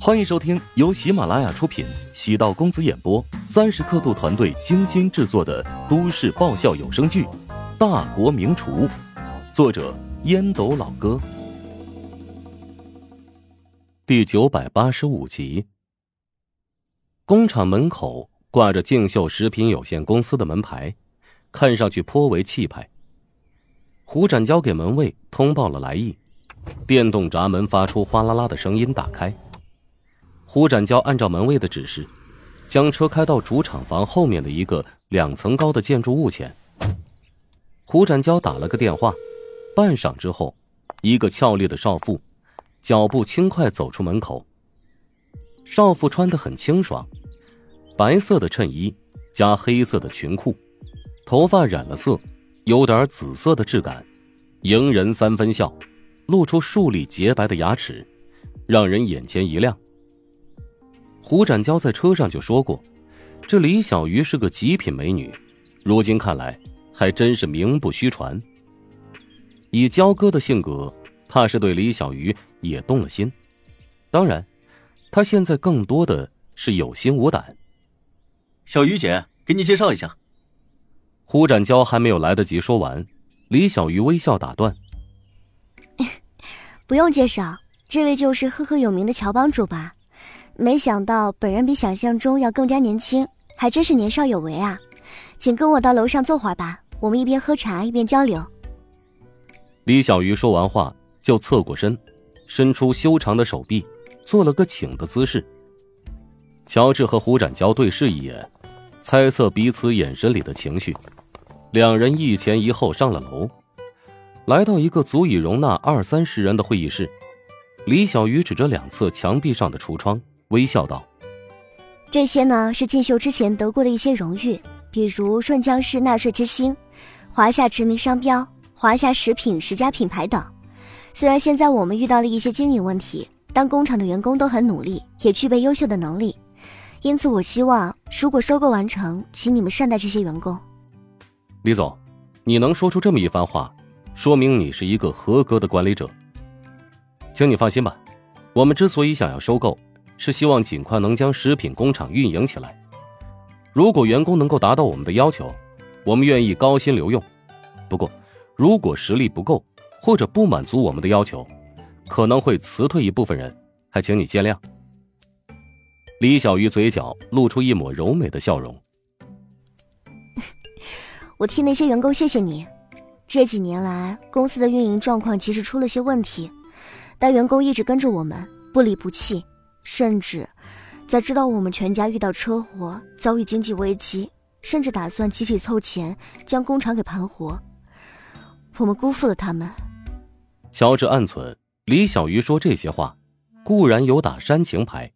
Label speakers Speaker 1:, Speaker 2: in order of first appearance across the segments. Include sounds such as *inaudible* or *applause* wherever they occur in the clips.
Speaker 1: 欢迎收听由喜马拉雅出品、喜道公子演播、三十刻度团队精心制作的都市爆笑有声剧《大国名厨》，作者烟斗老哥，第九百八十五集。工厂门口挂着静秀食品有限公司的门牌，看上去颇为气派。胡展交给门卫通报了来意，电动闸门发出哗啦啦的声音，打开。胡展交按照门卫的指示，将车开到主厂房后面的一个两层高的建筑物前。胡展交打了个电话，半晌之后，一个俏丽的少妇，脚步轻快走出门口。少妇穿得很清爽，白色的衬衣加黑色的裙裤，头发染了色，有点紫色的质感，迎人三分笑，露出数粒洁白的牙齿，让人眼前一亮。胡展交在车上就说过，这李小鱼是个极品美女，如今看来还真是名不虚传。以焦哥的性格，怕是对李小鱼也动了心。当然，他现在更多的是有心无胆。
Speaker 2: 小鱼姐，给你介绍一下。
Speaker 1: 胡展交还没有来得及说完，李小鱼微笑打断：“ *laughs*
Speaker 3: 不用介绍，这位就是赫赫有名的乔帮主吧？”没想到本人比想象中要更加年轻，还真是年少有为啊！请跟我到楼上坐会儿吧，我们一边喝茶一边交流。
Speaker 1: 李小鱼说完话就侧过身，伸出修长的手臂，做了个请的姿势。乔治和胡展交对视一眼，猜测彼此眼神里的情绪。两人一前一后上了楼，来到一个足以容纳二三十人的会议室。李小鱼指着两侧墙壁上的橱窗。微笑道：“
Speaker 3: 这些呢是进秀之前得过的一些荣誉，比如顺江市纳税之星、华夏驰名商标、华夏食品十佳品牌等。虽然现在我们遇到了一些经营问题，但工厂的员工都很努力，也具备优秀的能力。因此，我希望如果收购完成，请你们善待这些员工。”
Speaker 1: 李总，你能说出这么一番话，说明你是一个合格的管理者。请你放心吧，我们之所以想要收购。是希望尽快能将食品工厂运营起来。如果员工能够达到我们的要求，我们愿意高薪留用。不过，如果实力不够或者不满足我们的要求，可能会辞退一部分人，还请你见谅。李小鱼嘴角露出一抹柔美的笑容。*laughs*
Speaker 3: 我替那些员工谢谢你。这几年来，公司的运营状况其实出了些问题，但员工一直跟着我们，不离不弃。甚至，在知道我们全家遇到车祸、遭遇经济危机，甚至打算集体凑钱将工厂给盘活，我们辜负了他们。
Speaker 1: 乔治暗忖：李小鱼说这些话，固然有打煽情牌，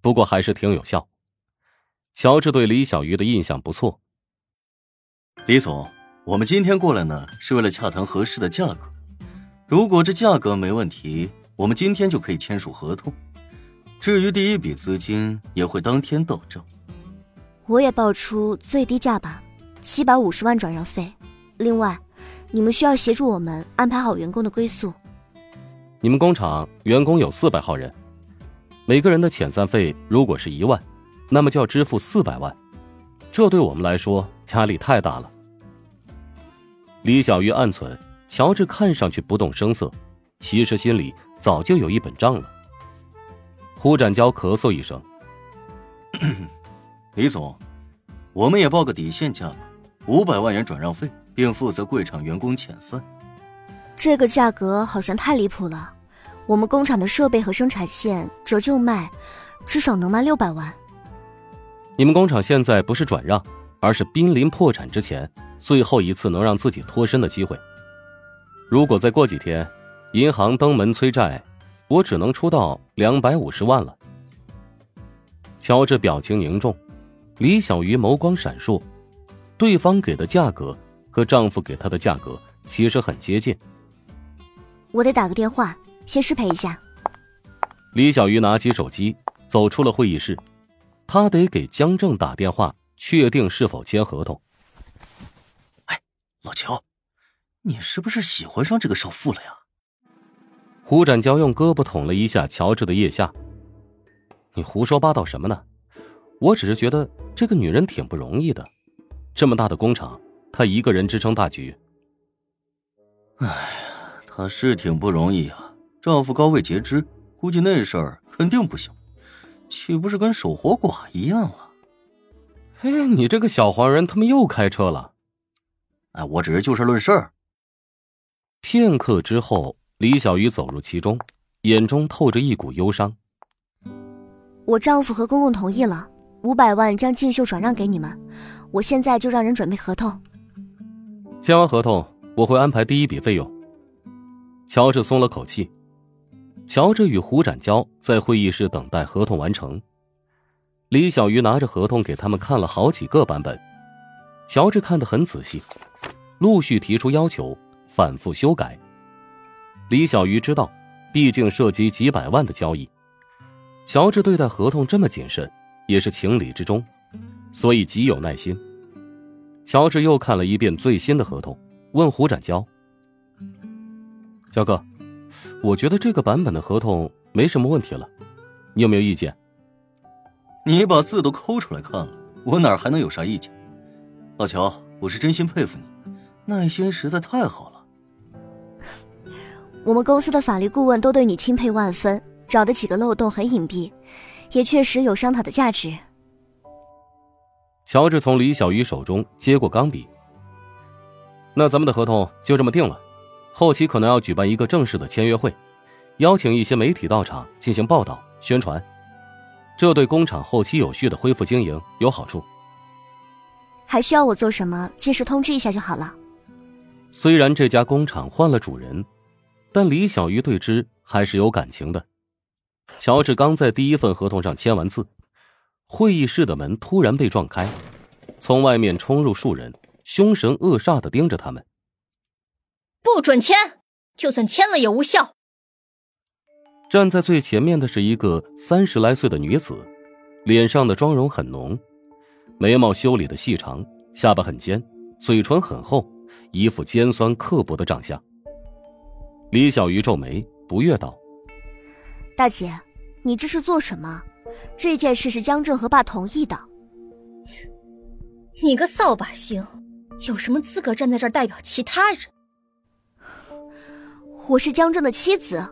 Speaker 1: 不过还是挺有效。乔治对李小鱼的印象不错。
Speaker 2: 李总，我们今天过来呢，是为了洽谈合适的价格。如果这价格没问题，我们今天就可以签署合同。至于第一笔资金，也会当天到账。
Speaker 3: 我也报出最低价吧，七百五十万转让费。另外，你们需要协助我们安排好员工的归宿。
Speaker 1: 你们工厂员工有四百号人，每个人的遣散费如果是一万，那么就要支付四百万，这对我们来说压力太大了。李小鱼暗忖：乔治看上去不动声色，其实心里早就有一本账了。胡展娇咳嗽一声：“ *clears throat*
Speaker 2: 李总，我们也报个底线价格，五百万元转让费，并负责贵厂员工遣散。
Speaker 3: 这个价格好像太离谱了。我们工厂的设备和生产线折旧卖，至少能卖六百万。
Speaker 1: 你们工厂现在不是转让，而是濒临破产之前最后一次能让自己脱身的机会。如果再过几天，银行登门催债。”我只能出到两百五十万了。乔治表情凝重，李小鱼眸光闪烁，对方给的价格和丈夫给她的价格其实很接近。
Speaker 3: 我得打个电话，先失陪一下。
Speaker 1: 李小鱼拿起手机，走出了会议室，他得给江正打电话，确定是否签合同。
Speaker 2: 哎，老乔，你是不是喜欢上这个少妇了呀？
Speaker 1: 胡展娇用胳膊捅了一下乔治的腋下，你胡说八道什么呢？我只是觉得这个女人挺不容易的，这么大的工厂，她一个人支撑大局。
Speaker 2: 哎呀，她是挺不容易啊，丈夫高位截肢，估计那事儿肯定不行，岂不是跟守活寡一样了？
Speaker 1: 哎，你这个小黄人，他们又开车了。
Speaker 2: 哎，我只是就事论事。
Speaker 1: 片刻之后，李小鱼走入其中，眼中透着一股忧伤。
Speaker 3: 我丈夫和公公同意了，五百万将静秀转让给你们，我现在就让人准备合同。
Speaker 1: 签完合同，我会安排第一笔费用。乔治松了口气。乔治与胡展娇在会议室等待合同完成。李小鱼拿着合同给他们看了好几个版本，乔治看得很仔细，陆续提出要求，反复修改。李小鱼知道，毕竟涉及几百万的交易。乔治对待合同这么谨慎，也是情理之中，所以极有耐心。乔治又看了一遍最新的合同，问胡展娇：“焦哥，我觉得这个版本的合同没什么问题了，你有没有意见？”
Speaker 2: 你把字都抠出来看了，我哪还能有啥意见？老乔，我是真心佩服你，耐心实在太好了。
Speaker 3: 我们公司的法律顾问都对你钦佩万分。找的几个漏洞很隐蔽，也确实有商讨的价值。
Speaker 1: 乔治从李小鱼手中接过钢笔。那咱们的合同就这么定了，后期可能要举办一个正式的签约会，邀请一些媒体到场进行报道宣传，这对工厂后期有序的恢复经营有好处。
Speaker 3: 还需要我做什么？届时通知一下就好了。
Speaker 1: 虽然这家工厂换了主人，但李小鱼对之还是有感情的。乔治刚在第一份合同上签完字，会议室的门突然被撞开，从外面冲入数人，凶神恶煞的盯着他们。
Speaker 4: 不准签，就算签了也无效。
Speaker 1: 站在最前面的是一个三十来岁的女子，脸上的妆容很浓，眉毛修理的细长，下巴很尖，嘴唇很厚，一副尖酸刻薄的长相。李小鱼皱眉，不悦道：“
Speaker 3: 大姐。”你这是做什么？这件事是江正和爸同意的。
Speaker 4: 你个扫把星，有什么资格站在这儿代表其他人？
Speaker 3: 我是江正的妻子。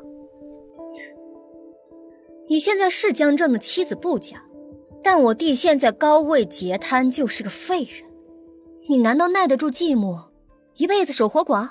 Speaker 4: 你现在是江正的妻子不假，但我弟现在高位截瘫，就是个废人。你难道耐得住寂寞，一辈子守活寡？